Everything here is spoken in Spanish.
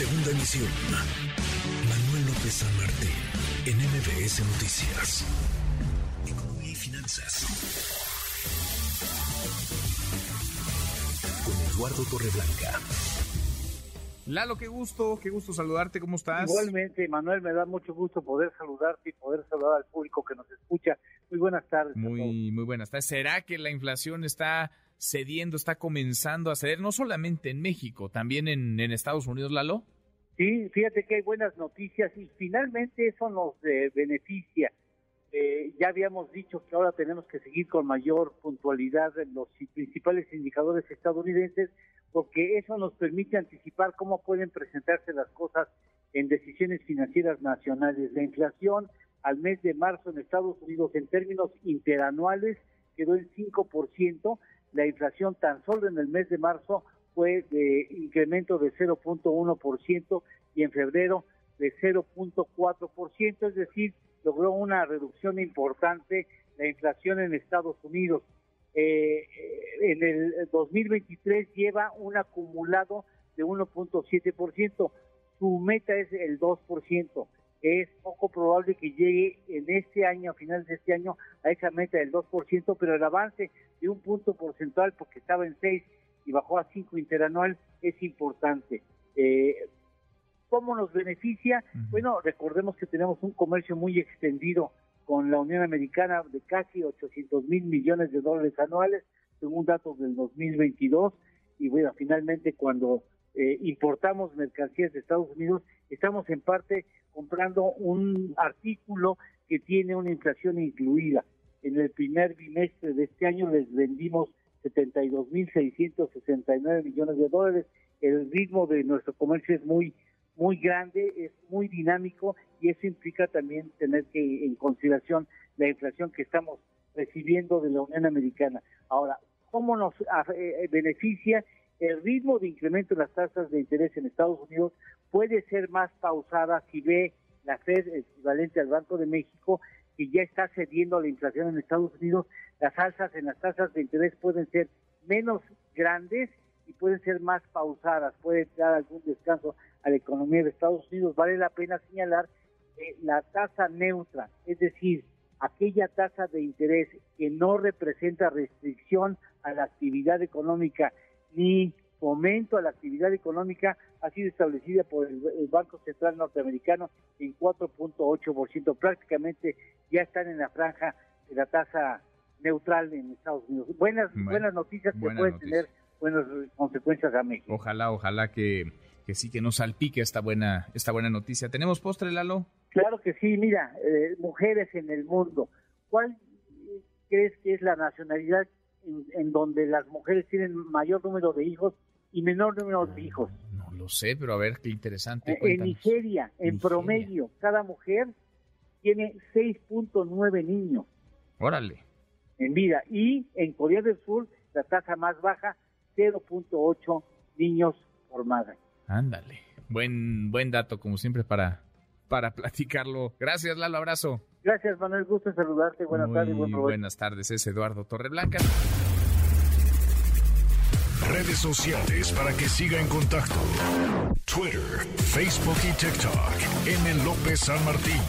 Segunda emisión. Manuel López San Martín, en MBS Noticias. Economía y finanzas. Con Eduardo Torreblanca. Lalo, qué gusto, qué gusto saludarte, ¿cómo estás? Igualmente, Manuel, me da mucho gusto poder saludarte y poder saludar al público que nos escucha. Muy buenas tardes. Muy, muy buenas tardes. ¿Será que la inflación está cediendo, está comenzando a ceder, no solamente en México, también en, Estados Unidos, Lalo? Sí, fíjate que hay buenas noticias y finalmente eso nos eh, beneficia. Eh, ya habíamos dicho que ahora tenemos que seguir con mayor puntualidad en los principales indicadores estadounidenses porque eso nos permite anticipar cómo pueden presentarse las cosas en decisiones financieras nacionales. La inflación al mes de marzo en Estados Unidos en términos interanuales quedó en 5%, la inflación tan solo en el mes de marzo fue de incremento de 0.1% y en febrero de 0.4%, es decir, logró una reducción importante la inflación en Estados Unidos. Eh, en el 2023 lleva un acumulado de 1.7%. Su meta es el 2%. Es poco probable que llegue en este año, a finales de este año, a esa meta del 2%, pero el avance de un punto porcentual, porque estaba en 6 y bajó a 5 interanual, es importante. Eh, ¿Cómo nos beneficia? Bueno, recordemos que tenemos un comercio muy extendido con la Unión Americana de casi 800 mil millones de dólares anuales, según datos del 2022. Y bueno, finalmente cuando eh, importamos mercancías de Estados Unidos, estamos en parte comprando un artículo que tiene una inflación incluida. En el primer bimestre de este año les vendimos 72.669 millones de dólares. El ritmo de nuestro comercio es muy muy grande, es muy dinámico y eso implica también tener que en consideración la inflación que estamos recibiendo de la Unión Americana. Ahora, ¿cómo nos eh, beneficia el ritmo de incremento de las tasas de interés en Estados Unidos? Puede ser más pausada si ve la Fed equivalente al Banco de México que ya está cediendo a la inflación en Estados Unidos, las alzas en las tasas de interés pueden ser menos grandes y pueden ser más pausadas, puede dar algún descanso a la economía de Estados Unidos. Vale la pena señalar que la tasa neutra, es decir, aquella tasa de interés que no representa restricción a la actividad económica ni fomento a la actividad económica, ha sido establecida por el, Banco Central Norteamericano en 4.8%. Prácticamente ya están en la franja de la tasa neutral en Estados Unidos. Buenas, buenas noticias que pueden tener buenas consecuencias a México. Ojalá, ojalá que, que sí, que nos salpique esta buena, esta buena noticia. ¿Tenemos postre, Lalo? Claro que sí, mira, eh, mujeres en el mundo. ¿Cuál crees que es la nacionalidad en, donde las mujeres tienen mayor número de hijos y menor número de hijos? No lo sé, pero a ver, qué interesante. Eh, en Nigeria, en promedio, cada mujer tiene 6.9 niños. Órale. En vida. Y en Corea del Sur, la tasa más baja, 0.8 niños por madre. Ándale. Buen, buen dato, como siempre, para, para platicarlo. Gracias, Lalo. Abrazo. Gracias, Manuel. Gusto saludarte. Buenas tardes. buenas tardes. Es Eduardo Torreblanca. Redes sociales para que siga en contacto: Twitter, Facebook y TikTok. M. López San Martín.